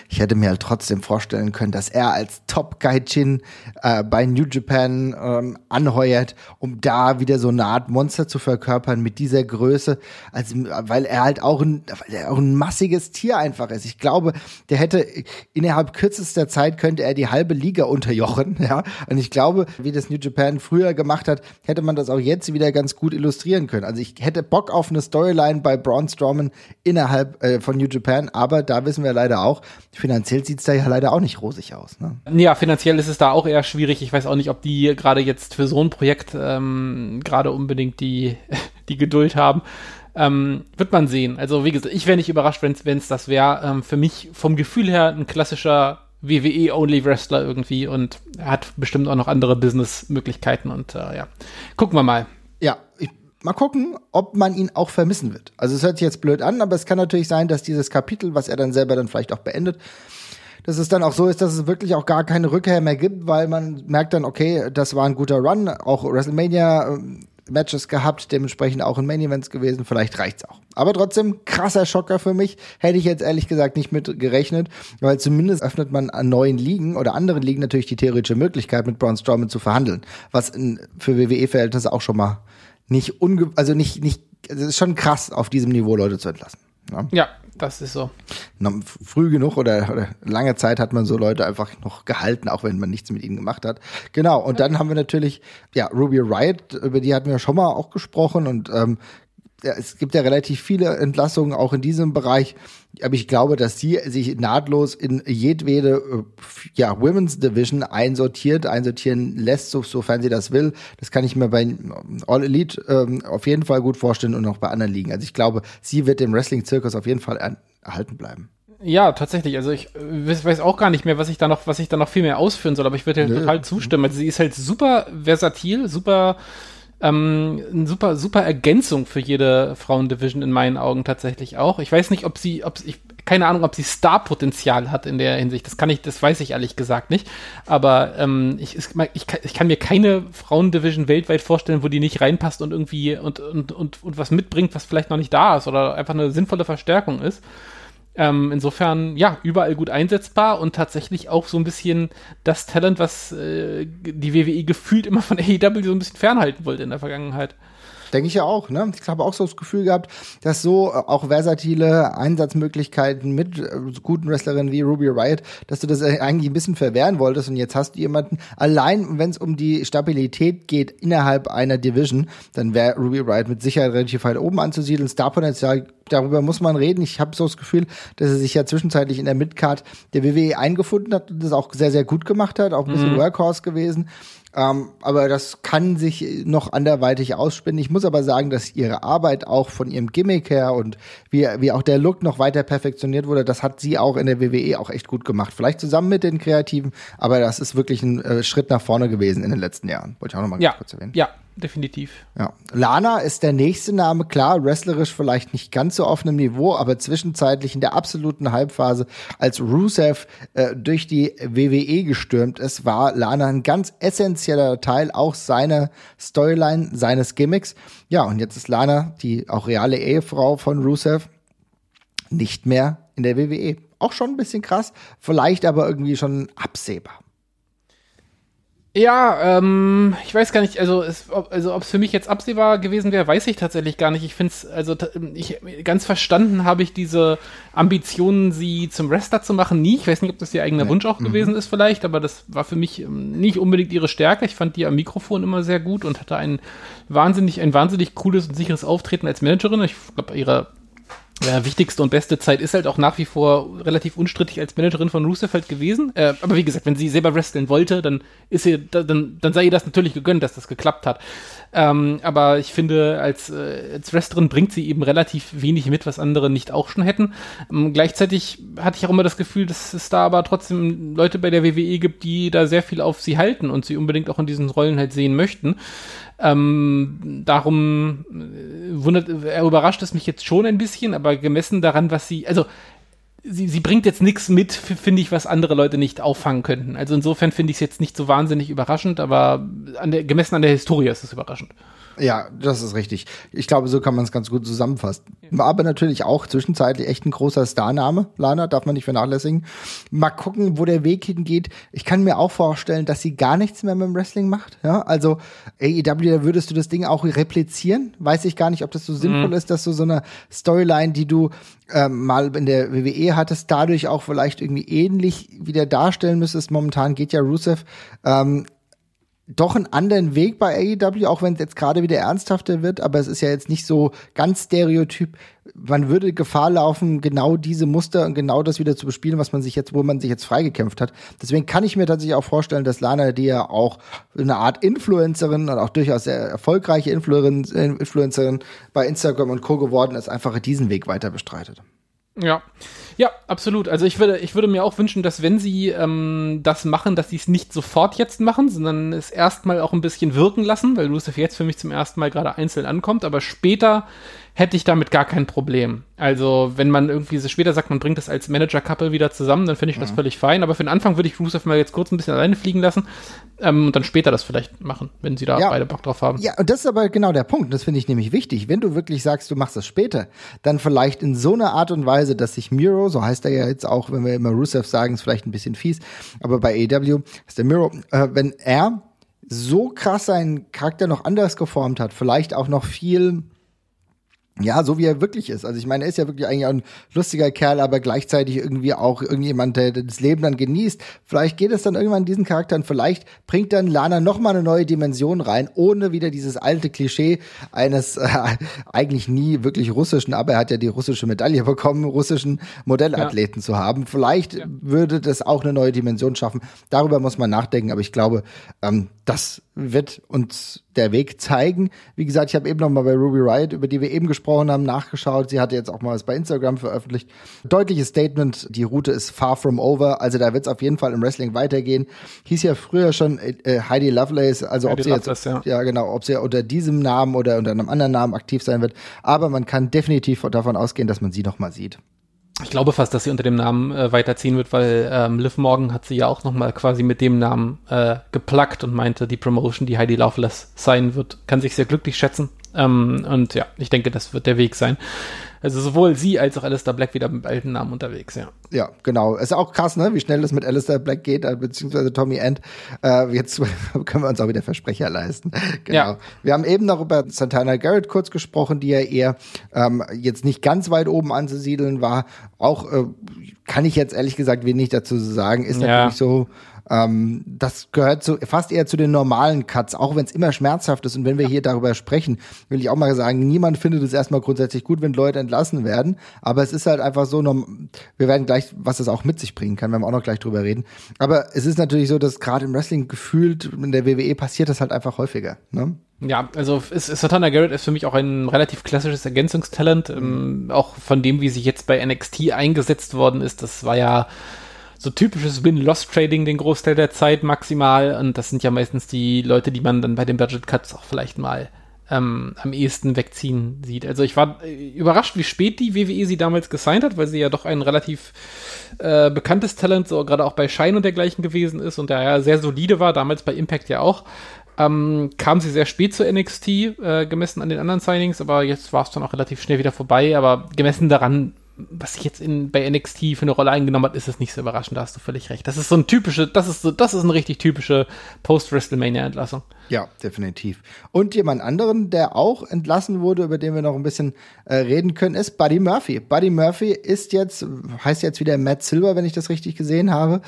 ich hätte mir halt trotzdem vorstellen können, dass er als Top Gaijin äh, bei New Japan ähm, anheuert, um da wieder so eine Art Monster zu verkörpern mit dieser Größe, also weil er halt auch ein, weil er auch ein massiges Tier einfach ist. Ich glaube, der hätte innerhalb kürzester Zeit könnte er die halbe Liga unterjochen, ja. Und ich glaube, wie das New Japan früher gemacht hat, hätte man das auch jetzt wieder ganz gut illustrieren können. Also ich hätte Bock auf eine Storyline bei Braun Strowman innerhalb äh, von New Japan, aber da wissen wir leider auch, finanziell sieht es da ja leider auch nicht rosig aus. Ne? Ja, finanziell ist es da auch eher schwierig. Ich weiß auch nicht, ob die gerade jetzt für so ein Projekt ähm, gerade unbedingt die, die Geduld haben. Ähm, wird man sehen. Also wie gesagt, ich wäre nicht überrascht, wenn es das wäre. Ähm, für mich vom Gefühl her ein klassischer WWE-Only-Wrestler irgendwie und hat bestimmt auch noch andere Business-Möglichkeiten und äh, ja, gucken wir mal. Mal gucken, ob man ihn auch vermissen wird. Also es hört sich jetzt blöd an, aber es kann natürlich sein, dass dieses Kapitel, was er dann selber dann vielleicht auch beendet, dass es dann auch so ist, dass es wirklich auch gar keine Rückkehr mehr gibt, weil man merkt dann, okay, das war ein guter Run, auch WrestleMania ähm, Matches gehabt, dementsprechend auch in Main Events gewesen, vielleicht reicht's auch. Aber trotzdem krasser Schocker für mich, hätte ich jetzt ehrlich gesagt nicht mit gerechnet, weil zumindest öffnet man an neuen Ligen oder anderen Ligen natürlich die theoretische Möglichkeit, mit Braun Strowman zu verhandeln, was in, für WWE-Verhältnisse auch schon mal nicht unge also nicht, nicht, es ist schon krass, auf diesem Niveau Leute zu entlassen. Ja, ja das ist so. Früh genug oder, oder lange Zeit hat man so Leute einfach noch gehalten, auch wenn man nichts mit ihnen gemacht hat. Genau, und dann haben wir natürlich, ja, Ruby Riot, über die hatten wir schon mal auch gesprochen und ähm, ja, es gibt ja relativ viele Entlassungen auch in diesem Bereich, aber ich glaube, dass sie sich nahtlos in jedwede äh, ja, Women's Division einsortiert, einsortieren lässt, so, sofern sie das will. Das kann ich mir bei All Elite ähm, auf jeden Fall gut vorstellen und auch bei anderen Ligen. Also ich glaube, sie wird dem Wrestling-Zirkus auf jeden Fall erhalten bleiben. Ja, tatsächlich. Also ich äh, weiß auch gar nicht mehr, was ich da noch, was ich da noch viel mehr ausführen soll, aber ich würde total zustimmen. Also sie ist halt super versatil, super ähm, eine super, super Ergänzung für jede Frauendivision in meinen Augen tatsächlich auch. Ich weiß nicht, ob sie, ob ich, keine Ahnung, ob sie Star-Potenzial hat in der Hinsicht. Das kann ich, das weiß ich ehrlich gesagt nicht. Aber ähm, ich, ich, ich, ich kann mir keine Frauendivision weltweit vorstellen, wo die nicht reinpasst und irgendwie und, und, und, und was mitbringt, was vielleicht noch nicht da ist oder einfach eine sinnvolle Verstärkung ist. Ähm, insofern, ja, überall gut einsetzbar und tatsächlich auch so ein bisschen das Talent, was äh, die WWE gefühlt immer von AEW so ein bisschen fernhalten wollte in der Vergangenheit. Denke ich ja auch, ne? Ich habe auch so das Gefühl gehabt, dass so äh, auch versatile Einsatzmöglichkeiten mit äh, guten Wrestlerinnen wie Ruby Riot, dass du das eigentlich ein bisschen verwehren wolltest und jetzt hast du jemanden, allein wenn es um die Stabilität geht innerhalb einer Division, dann wäre Ruby Riot mit Sicherheit relativ weit oben anzusiedeln. Starpotenzial, darüber muss man reden. Ich habe so das Gefühl, dass er sich ja zwischenzeitlich in der Midcard der WWE eingefunden hat und das auch sehr, sehr gut gemacht hat, auch ein bisschen mhm. Workhorse gewesen. Ähm, aber das kann sich noch anderweitig ausspinnen. Ich muss aber sagen, dass ihre Arbeit auch von ihrem Gimmick her und wie, wie auch der Look noch weiter perfektioniert wurde, das hat sie auch in der WWE auch echt gut gemacht. Vielleicht zusammen mit den Kreativen, aber das ist wirklich ein äh, Schritt nach vorne gewesen in den letzten Jahren. Wollte ich auch noch mal ja, kurz erwähnen. Ja, definitiv. Ja. Lana ist der nächste Name, klar, wrestlerisch vielleicht nicht ganz so auf einem Niveau, aber zwischenzeitlich in der absoluten Halbphase, als Rusev äh, durch die WWE gestürmt ist, war Lana ein ganz essentieller Teil auch seiner Storyline, seines Gimmicks. Ja, und jetzt ist Lana, die auch reale Ehefrau von Rusev, nicht mehr in der WWE. Auch schon ein bisschen krass, vielleicht aber irgendwie schon absehbar. Ja, ähm, ich weiß gar nicht, also es, ob, also es für mich jetzt absehbar gewesen wäre, weiß ich tatsächlich gar nicht. Ich finde es, also ich ganz verstanden habe ich diese Ambitionen, sie zum Wrestler zu machen, nie. Ich weiß nicht, ob das ihr eigener Wunsch auch mhm. gewesen ist vielleicht, aber das war für mich ähm, nicht unbedingt ihre Stärke. Ich fand die am Mikrofon immer sehr gut und hatte ein wahnsinnig, ein wahnsinnig cooles und sicheres Auftreten als Managerin. Ich glaube, ihre Ja, wichtigste und beste Zeit ist halt auch nach wie vor relativ unstrittig als Managerin von Rusev halt gewesen. Äh, aber wie gesagt, wenn sie selber wresteln wollte, dann ist sie, dann, dann sei ihr das natürlich gegönnt, dass das geklappt hat. Ähm, aber ich finde, als, äh, als Wrestlerin bringt sie eben relativ wenig mit, was andere nicht auch schon hätten. Ähm, gleichzeitig hatte ich auch immer das Gefühl, dass es da aber trotzdem Leute bei der WWE gibt, die da sehr viel auf sie halten und sie unbedingt auch in diesen Rollen halt sehen möchten. Ähm, darum äh, wundert, er überrascht es mich jetzt schon ein bisschen, aber gemessen daran, was sie, also sie, sie bringt jetzt nichts mit, finde ich, was andere Leute nicht auffangen könnten. Also insofern finde ich es jetzt nicht so wahnsinnig überraschend, aber an der, gemessen an der Historie ist es überraschend. Ja, das ist richtig. Ich glaube, so kann man es ganz gut zusammenfassen. War aber natürlich auch zwischenzeitlich echt ein großer Starname. Lana darf man nicht vernachlässigen. Mal gucken, wo der Weg hingeht. Ich kann mir auch vorstellen, dass sie gar nichts mehr mit dem Wrestling macht. Ja, also AEW, da würdest du das Ding auch replizieren. Weiß ich gar nicht, ob das so sinnvoll mhm. ist, dass du so eine Storyline, die du ähm, mal in der WWE hattest, dadurch auch vielleicht irgendwie ähnlich wieder darstellen müsstest. Momentan geht ja Rusev ähm, doch einen anderen Weg bei AEW, auch wenn es jetzt gerade wieder ernsthafter wird, aber es ist ja jetzt nicht so ganz stereotyp. Man würde Gefahr laufen, genau diese Muster und genau das wieder zu bespielen, was man sich jetzt, wo man sich jetzt freigekämpft hat. Deswegen kann ich mir tatsächlich auch vorstellen, dass Lana, die ja auch eine Art Influencerin und auch durchaus sehr erfolgreiche Influencerin bei Instagram und Co. geworden ist, einfach diesen Weg weiter bestreitet. Ja, ja, absolut. Also ich würde, ich würde mir auch wünschen, dass wenn sie ähm, das machen, dass sie es nicht sofort jetzt machen, sondern es erstmal auch ein bisschen wirken lassen, weil Lucifer jetzt für mich zum ersten Mal gerade einzeln ankommt, aber später hätte ich damit gar kein Problem. Also, wenn man irgendwie so später sagt, man bringt das als Manager-Couple wieder zusammen, dann finde ich das mhm. völlig fein. Aber für den Anfang würde ich Rusev mal jetzt kurz ein bisschen alleine fliegen lassen ähm, und dann später das vielleicht machen, wenn sie da ja. beide Bock drauf haben. Ja, und das ist aber genau der Punkt. Das finde ich nämlich wichtig. Wenn du wirklich sagst, du machst das später, dann vielleicht in so einer Art und Weise, dass sich Miro, so heißt er ja jetzt auch, wenn wir immer Rusev sagen, ist vielleicht ein bisschen fies, aber bei AEW ist der Miro, äh, wenn er so krass seinen Charakter noch anders geformt hat, vielleicht auch noch viel ja, so wie er wirklich ist. Also ich meine, er ist ja wirklich eigentlich ein lustiger Kerl, aber gleichzeitig irgendwie auch irgendjemand, der das Leben dann genießt. Vielleicht geht es dann irgendwann diesen Charakteren, vielleicht bringt dann Lana noch mal eine neue Dimension rein, ohne wieder dieses alte Klischee eines äh, eigentlich nie wirklich russischen, aber er hat ja die russische Medaille bekommen, russischen Modellathleten ja. zu haben. Vielleicht ja. würde das auch eine neue Dimension schaffen. Darüber muss man nachdenken, aber ich glaube, ähm, das wird uns der Weg zeigen. Wie gesagt, ich habe eben noch mal bei Ruby Riot, über die wir eben gesprochen haben, nachgeschaut. Sie hatte jetzt auch mal was bei Instagram veröffentlicht. Deutliches Statement, die Route ist far from over. Also da wird es auf jeden Fall im Wrestling weitergehen. Hieß ja früher schon äh, Heidi Lovelace, also Heidi ob sie Loveless, jetzt, ja. ja genau, ob sie unter diesem Namen oder unter einem anderen Namen aktiv sein wird. Aber man kann definitiv davon ausgehen, dass man sie noch mal sieht. Ich glaube fast, dass sie unter dem Namen äh, weiterziehen wird, weil ähm, Liv Morgan hat sie ja auch noch mal quasi mit dem Namen äh, geplackt und meinte, die Promotion, die Heidi Loveless sein wird, kann sich sehr glücklich schätzen. Ähm, und ja, ich denke, das wird der Weg sein. Also sowohl sie als auch Alistair Black wieder mit alten Namen unterwegs, ja. Ja, genau. Ist auch krass, ne, wie schnell es mit Alistair Black geht, äh, beziehungsweise Tommy End. Äh, jetzt können wir uns auch wieder Versprecher leisten. genau. Ja. Wir haben eben noch über Santana Garrett kurz gesprochen, die ja eher ähm, jetzt nicht ganz weit oben anzusiedeln war. Auch äh, kann ich jetzt ehrlich gesagt wenig dazu sagen. Ist ja. natürlich so ähm, das gehört zu, fast eher zu den normalen Cuts, auch wenn es immer schmerzhaft ist. Und wenn wir hier darüber sprechen, will ich auch mal sagen, niemand findet es erstmal grundsätzlich gut, wenn Leute entlassen werden. Aber es ist halt einfach so, wir werden gleich, was das auch mit sich bringen kann, werden wir auch noch gleich drüber reden. Aber es ist natürlich so, dass gerade im Wrestling gefühlt in der WWE passiert das halt einfach häufiger. Ne? Ja, also ist, Satana Garrett ist für mich auch ein relativ klassisches Ergänzungstalent, ähm, auch von dem, wie sie jetzt bei NXT eingesetzt worden ist. Das war ja so typisches Win-Loss-Trading den Großteil der Zeit maximal. Und das sind ja meistens die Leute, die man dann bei den Budget Cuts auch vielleicht mal ähm, am ehesten wegziehen sieht. Also ich war äh, überrascht, wie spät die WWE sie damals gesigned hat, weil sie ja doch ein relativ äh, bekanntes Talent, so gerade auch bei Shine und dergleichen gewesen ist und der ja sehr solide war, damals bei Impact ja auch. Ähm, kam sie sehr spät zu NXT, äh, gemessen an den anderen Signings, aber jetzt war es dann auch relativ schnell wieder vorbei. Aber gemessen daran was sich jetzt in, bei NXT für eine Rolle eingenommen hat, ist es nicht so überraschend, da hast du völlig recht. Das ist so ein typische, das ist so, das ist eine richtig typische Post-WrestleMania-Entlassung. Ja, definitiv. Und jemand anderen, der auch entlassen wurde, über den wir noch ein bisschen äh, reden können, ist Buddy Murphy. Buddy Murphy ist jetzt, heißt jetzt wieder Matt Silver, wenn ich das richtig gesehen habe,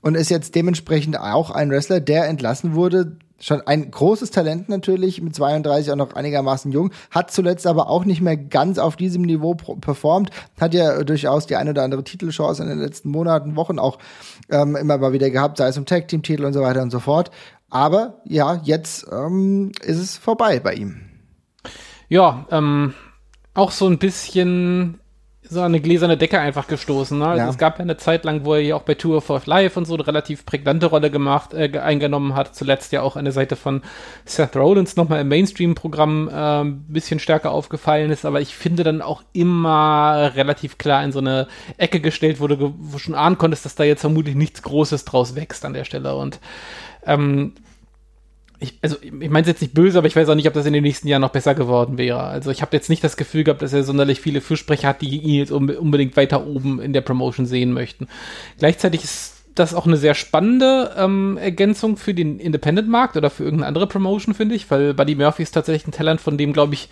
und ist jetzt dementsprechend auch ein Wrestler, der entlassen wurde, Schon ein großes Talent natürlich, mit 32 auch noch einigermaßen jung, hat zuletzt aber auch nicht mehr ganz auf diesem Niveau performt, hat ja durchaus die eine oder andere Titelchance in den letzten Monaten, Wochen auch ähm, immer mal wieder gehabt, sei es um Tag-Team-Titel und so weiter und so fort. Aber ja, jetzt ähm, ist es vorbei bei ihm. Ja, ähm, auch so ein bisschen so eine gläserne Decke einfach gestoßen. Ne? Also ja. Es gab ja eine Zeit lang, wo er ja auch bei Tour of Life und so eine relativ prägnante Rolle gemacht, äh, eingenommen hat. Zuletzt ja auch an der Seite von Seth Rollins nochmal im Mainstream-Programm äh, ein bisschen stärker aufgefallen ist. Aber ich finde dann auch immer relativ klar in so eine Ecke gestellt wurde, wo schon ahnen konntest, dass da jetzt vermutlich nichts Großes draus wächst an der Stelle. Und ähm, ich, also ich meine es jetzt nicht böse, aber ich weiß auch nicht, ob das in den nächsten Jahren noch besser geworden wäre. Also ich habe jetzt nicht das Gefühl gehabt, dass er sonderlich viele Fürsprecher hat, die ihn jetzt unbedingt weiter oben in der Promotion sehen möchten. Gleichzeitig ist das auch eine sehr spannende ähm, Ergänzung für den Independent-Markt oder für irgendeine andere Promotion, finde ich, weil Buddy Murphy ist tatsächlich ein Talent, von dem, glaube ich,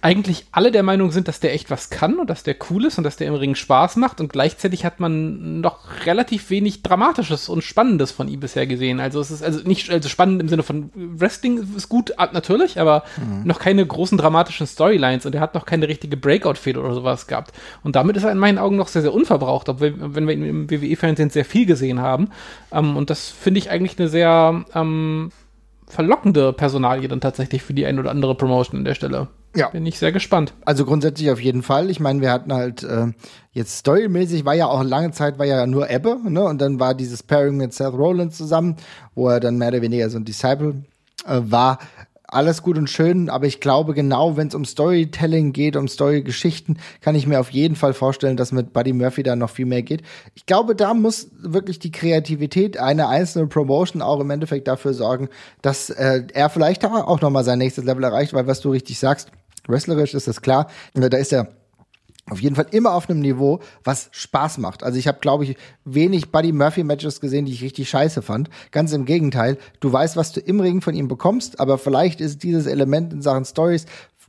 eigentlich alle der Meinung sind, dass der echt was kann und dass der cool ist und dass der im Ring Spaß macht und gleichzeitig hat man noch relativ wenig Dramatisches und Spannendes von ihm bisher gesehen. Also es ist also nicht also spannend im Sinne von Wrestling ist gut, natürlich, aber mhm. noch keine großen dramatischen Storylines und er hat noch keine richtige Breakout-Fehler oder sowas gehabt. Und damit ist er in meinen Augen noch sehr, sehr unverbraucht, obwohl, wenn wir ihn im WWE-Fernsehen sehr viel gesehen haben. Ähm, und das finde ich eigentlich eine sehr ähm, verlockende Personalie dann tatsächlich für die ein oder andere Promotion an der Stelle. Ja. Bin ich sehr gespannt. Also grundsätzlich auf jeden Fall. Ich meine, wir hatten halt äh, jetzt storymäßig war ja auch lange Zeit war ja nur Ebbe, ne? Und dann war dieses Pairing mit Seth Rollins zusammen, wo er dann mehr oder weniger so ein Disciple äh, war alles gut und schön, aber ich glaube genau, wenn es um Storytelling geht, um Storygeschichten, kann ich mir auf jeden Fall vorstellen, dass mit Buddy Murphy da noch viel mehr geht. Ich glaube, da muss wirklich die Kreativität einer einzelnen Promotion auch im Endeffekt dafür sorgen, dass äh, er vielleicht auch noch mal sein nächstes Level erreicht, weil was du richtig sagst, wrestlerisch ist das klar, da ist er auf jeden Fall immer auf einem Niveau, was Spaß macht. Also ich habe, glaube ich, wenig Buddy Murphy Matches gesehen, die ich richtig scheiße fand. Ganz im Gegenteil. Du weißt, was du im Ring von ihm bekommst, aber vielleicht ist dieses Element in Sachen Stories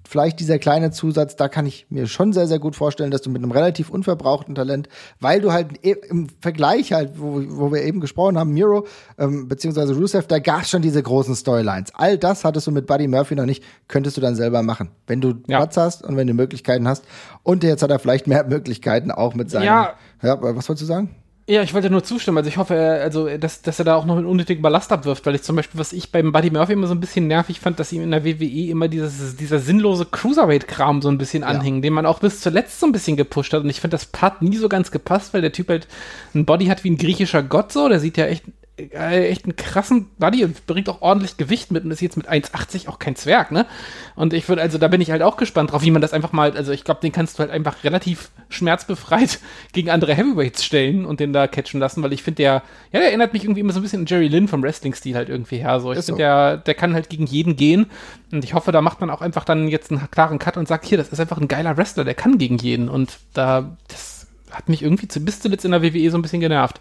vielleicht dieser kleine Zusatz, da kann ich mir schon sehr, sehr gut vorstellen, dass du mit einem relativ unverbrauchten Talent, weil du halt im Vergleich halt, wo, wo wir eben gesprochen haben, Miro ähm, beziehungsweise Rusev, da gab es schon diese großen Storylines. All das hattest du mit Buddy Murphy noch nicht, könntest du dann selber machen, wenn du ja. Platz hast und wenn du Möglichkeiten hast. Und jetzt hat er vielleicht mehr Möglichkeiten auch mit seinen. Ja, ja was wolltest du sagen? Ja, ich wollte nur zustimmen. Also ich hoffe, also, dass, dass er da auch noch einen unnötigen Ballast abwirft, weil ich zum Beispiel, was ich beim Buddy Murphy immer so ein bisschen nervig fand, dass ihm in der WWE immer dieses, dieser sinnlose Cruiserweight-Kram so ein bisschen ja. anhing, den man auch bis zuletzt so ein bisschen gepusht hat. Und ich finde, das hat nie so ganz gepasst, weil der Typ halt ein Body hat wie ein griechischer Gott so. Der sieht ja echt echt einen krassen Buddy und bringt auch ordentlich Gewicht mit und ist jetzt mit 1,80 auch kein Zwerg, ne? Und ich würde, also da bin ich halt auch gespannt drauf, wie man das einfach mal, also ich glaube, den kannst du halt einfach relativ schmerzbefreit gegen andere Heavyweights stellen und den da catchen lassen, weil ich finde, der, ja, der erinnert mich irgendwie immer so ein bisschen an Jerry Lynn vom Wrestling-Stil halt irgendwie her. So, ich finde, so. der, der kann halt gegen jeden gehen und ich hoffe, da macht man auch einfach dann jetzt einen klaren Cut und sagt, hier, das ist einfach ein geiler Wrestler, der kann gegen jeden und da, das hat mich irgendwie zu, bis zuletzt in der WWE so ein bisschen genervt.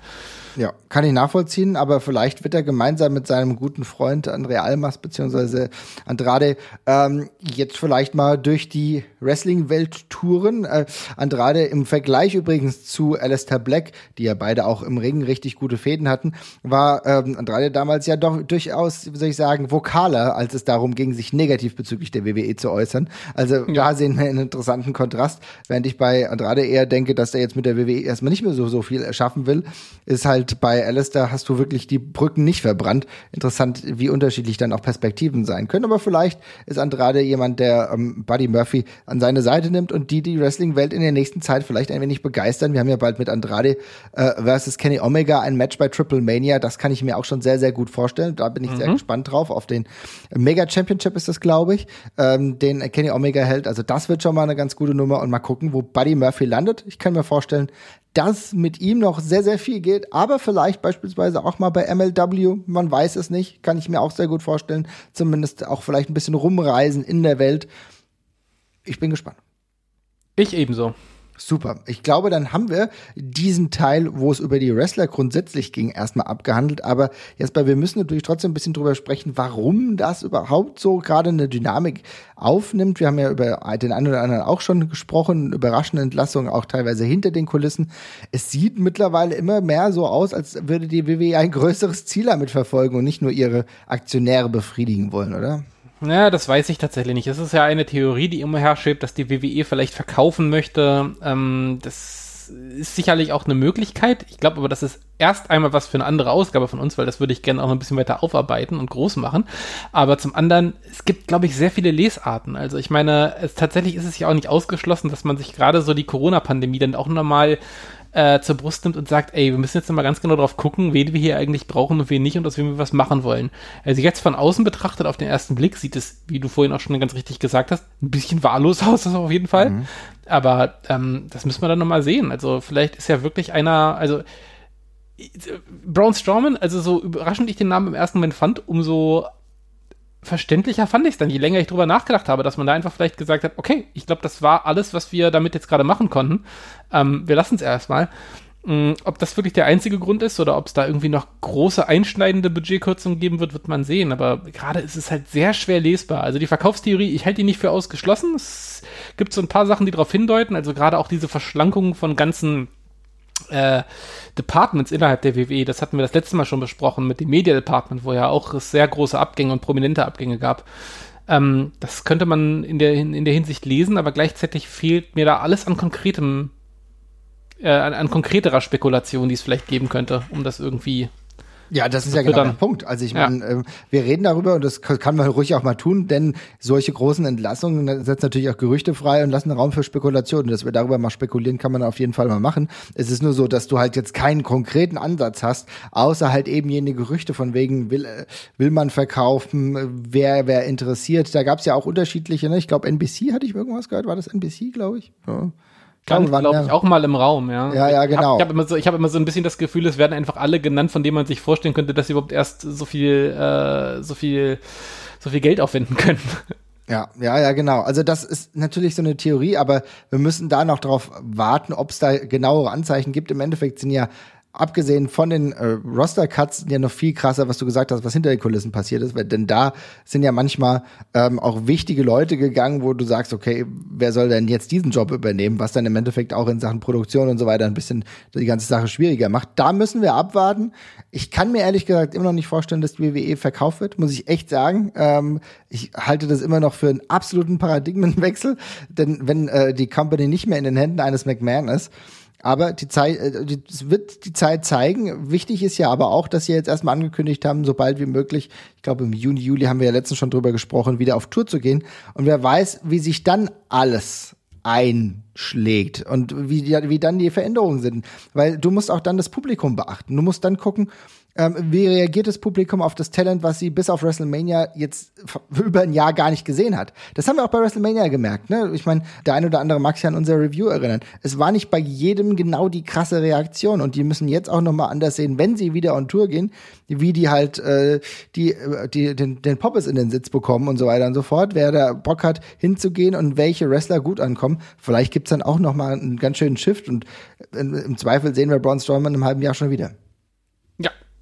Ja, kann ich nachvollziehen, aber vielleicht wird er gemeinsam mit seinem guten Freund Andrea Almas beziehungsweise Andrade ähm, jetzt vielleicht mal durch die Wrestling-Welt touren. Äh, Andrade im Vergleich übrigens zu Alistair Black, die ja beide auch im Ring richtig gute Fäden hatten, war ähm, Andrade damals ja doch durchaus, wie soll ich sagen, vokaler, als es darum ging, sich negativ bezüglich der WWE zu äußern. Also ja. da sehen wir einen interessanten Kontrast, während ich bei Andrade eher denke, dass er jetzt mit der WWE erstmal nicht mehr so, so viel erschaffen will, ist halt halt bei Alistair hast du wirklich die Brücken nicht verbrannt. Interessant, wie unterschiedlich dann auch Perspektiven sein können. Aber vielleicht ist Andrade jemand, der ähm, Buddy Murphy an seine Seite nimmt und die die Wrestling-Welt in der nächsten Zeit vielleicht ein wenig begeistern. Wir haben ja bald mit Andrade äh, versus Kenny Omega ein Match bei Triple Mania. Das kann ich mir auch schon sehr, sehr gut vorstellen. Da bin ich mhm. sehr gespannt drauf. Auf den Mega Championship ist das, glaube ich, ähm, den Kenny Omega hält. Also das wird schon mal eine ganz gute Nummer und mal gucken, wo Buddy Murphy landet. Ich kann mir vorstellen, dass mit ihm noch sehr, sehr viel geht, aber vielleicht beispielsweise auch mal bei MLW, man weiß es nicht, kann ich mir auch sehr gut vorstellen, zumindest auch vielleicht ein bisschen rumreisen in der Welt. Ich bin gespannt. Ich ebenso. Super. Ich glaube, dann haben wir diesen Teil, wo es über die Wrestler grundsätzlich ging, erstmal abgehandelt. Aber Jasper, wir müssen natürlich trotzdem ein bisschen drüber sprechen, warum das überhaupt so gerade eine Dynamik aufnimmt. Wir haben ja über den einen oder anderen auch schon gesprochen, überraschende Entlassungen auch teilweise hinter den Kulissen. Es sieht mittlerweile immer mehr so aus, als würde die WWE ein größeres Ziel damit verfolgen und nicht nur ihre Aktionäre befriedigen wollen, oder? Ja, das weiß ich tatsächlich nicht. Es ist ja eine Theorie, die immer herschwebt, dass die WWE vielleicht verkaufen möchte. Ähm, das ist sicherlich auch eine Möglichkeit. Ich glaube aber, das ist erst einmal was für eine andere Ausgabe von uns, weil das würde ich gerne auch ein bisschen weiter aufarbeiten und groß machen. Aber zum anderen, es gibt, glaube ich, sehr viele Lesarten. Also ich meine, es, tatsächlich ist es ja auch nicht ausgeschlossen, dass man sich gerade so die Corona-Pandemie dann auch nochmal äh, zur Brust nimmt und sagt, ey, wir müssen jetzt mal ganz genau drauf gucken, wen wir hier eigentlich brauchen und wen nicht und aus wem wir was machen wollen. Also jetzt von außen betrachtet, auf den ersten Blick sieht es, wie du vorhin auch schon ganz richtig gesagt hast, ein bisschen wahllos aus, das auf jeden Fall. Mhm. Aber ähm, das müssen wir dann nochmal sehen. Also vielleicht ist ja wirklich einer, also Braun Strowman, also so überraschend ich den Namen im ersten Moment fand, umso verständlicher fand ich es dann, je länger ich drüber nachgedacht habe, dass man da einfach vielleicht gesagt hat, okay, ich glaube, das war alles, was wir damit jetzt gerade machen konnten. Ähm, wir lassen es erstmal. Ähm, ob das wirklich der einzige Grund ist oder ob es da irgendwie noch große einschneidende Budgetkürzungen geben wird, wird man sehen. Aber gerade ist es halt sehr schwer lesbar. Also die Verkaufstheorie, ich halte die nicht für ausgeschlossen. Es gibt so ein paar Sachen, die darauf hindeuten. Also gerade auch diese Verschlankung von ganzen äh, Departments innerhalb der WWE, das hatten wir das letzte Mal schon besprochen mit dem Media Department, wo ja auch sehr große Abgänge und prominente Abgänge gab. Ähm, das könnte man in der, in der Hinsicht lesen, aber gleichzeitig fehlt mir da alles an konkretem, äh, an, an konkreterer Spekulation, die es vielleicht geben könnte, um das irgendwie ja, das ist ja genau der Punkt. Also ich meine, ja. äh, wir reden darüber und das kann man ruhig auch mal tun, denn solche großen Entlassungen setzen natürlich auch Gerüchte frei und lassen Raum für Spekulationen. Dass wir darüber mal spekulieren, kann man auf jeden Fall mal machen. Es ist nur so, dass du halt jetzt keinen konkreten Ansatz hast, außer halt eben jene Gerüchte von wegen, will, äh, will man verkaufen, wer, wer interessiert. Da gab es ja auch unterschiedliche, ne? Ich glaube, NBC hatte ich irgendwas gehört, war das NBC, glaube ich? Ja stand, glaube ich, auch mal im Raum, ja. Ja, ja, genau. Ich habe hab immer, so, ich hab immer so ein bisschen das Gefühl, es werden einfach alle genannt, von denen man sich vorstellen könnte, dass sie überhaupt erst so viel, äh, so viel, so viel Geld aufwenden können. Ja, ja, ja, genau. Also das ist natürlich so eine Theorie, aber wir müssen da noch drauf warten, ob es da genauere Anzeichen gibt. Im Endeffekt sind ja abgesehen von den äh, Roster-Cuts ja noch viel krasser, was du gesagt hast, was hinter den Kulissen passiert ist, weil, denn da sind ja manchmal ähm, auch wichtige Leute gegangen, wo du sagst, okay, wer soll denn jetzt diesen Job übernehmen, was dann im Endeffekt auch in Sachen Produktion und so weiter ein bisschen die ganze Sache schwieriger macht. Da müssen wir abwarten. Ich kann mir ehrlich gesagt immer noch nicht vorstellen, dass die WWE verkauft wird, muss ich echt sagen. Ähm, ich halte das immer noch für einen absoluten Paradigmenwechsel, denn wenn äh, die Company nicht mehr in den Händen eines McMahon ist, aber die Zeit, äh, es wird die Zeit zeigen. Wichtig ist ja aber auch, dass sie jetzt erstmal angekündigt haben, sobald wie möglich, ich glaube im Juni, Juli haben wir ja letztens schon drüber gesprochen, wieder auf Tour zu gehen. Und wer weiß, wie sich dann alles einschlägt und wie, wie dann die Veränderungen sind. Weil du musst auch dann das Publikum beachten. Du musst dann gucken, ähm, wie reagiert das Publikum auf das Talent, was sie bis auf WrestleMania jetzt über ein Jahr gar nicht gesehen hat? Das haben wir auch bei WrestleMania gemerkt. Ne? Ich meine, der ein oder andere mag sich an unser Review erinnern. Es war nicht bei jedem genau die krasse Reaktion und die müssen jetzt auch noch mal anders sehen, wenn sie wieder on Tour gehen, wie die halt äh, die, äh, die den, den Poppes in den Sitz bekommen und so weiter und so fort. Wer da Bock hat, hinzugehen und welche Wrestler gut ankommen, vielleicht gibt's dann auch noch mal einen ganz schönen Shift und äh, im Zweifel sehen wir Braun Strowman im halben Jahr schon wieder.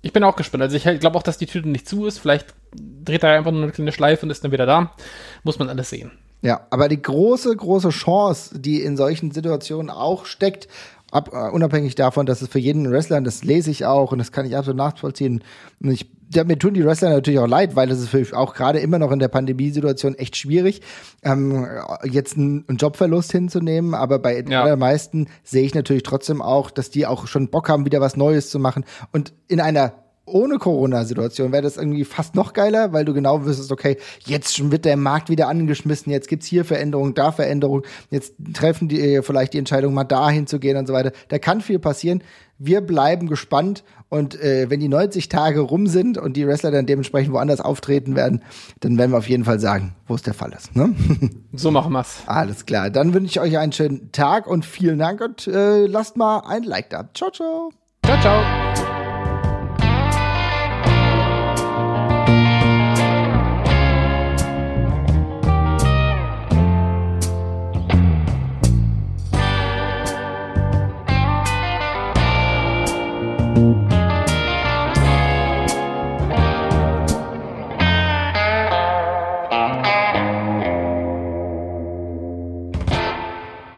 Ich bin auch gespannt. Also ich glaube auch, dass die Tüte nicht zu ist. Vielleicht dreht er einfach nur eine kleine Schleife und ist dann wieder da. Muss man alles sehen. Ja, aber die große, große Chance, die in solchen Situationen auch steckt, ab, uh, unabhängig davon, dass es für jeden Wrestler, das lese ich auch und das kann ich absolut nachvollziehen. Und ich, ja, mir tun die Wrestler natürlich auch leid, weil es ist für auch gerade immer noch in der Pandemiesituation echt schwierig, ähm, jetzt einen, einen, Jobverlust hinzunehmen. Aber bei den ja. allermeisten sehe ich natürlich trotzdem auch, dass die auch schon Bock haben, wieder was Neues zu machen. Und in einer ohne Corona-Situation wäre das irgendwie fast noch geiler, weil du genau wüsstest, okay, jetzt wird der Markt wieder angeschmissen, jetzt gibt's hier Veränderungen, da Veränderungen, jetzt treffen die äh, vielleicht die Entscheidung, mal dahin zu gehen und so weiter. Da kann viel passieren. Wir bleiben gespannt und äh, wenn die 90 Tage rum sind und die Wrestler dann dementsprechend woanders auftreten werden, dann werden wir auf jeden Fall sagen, wo es der Fall ist. Ne? So machen wir's. Alles klar. Dann wünsche ich euch einen schönen Tag und vielen Dank und äh, lasst mal ein Like da. Ciao, ciao. Ciao, ciao.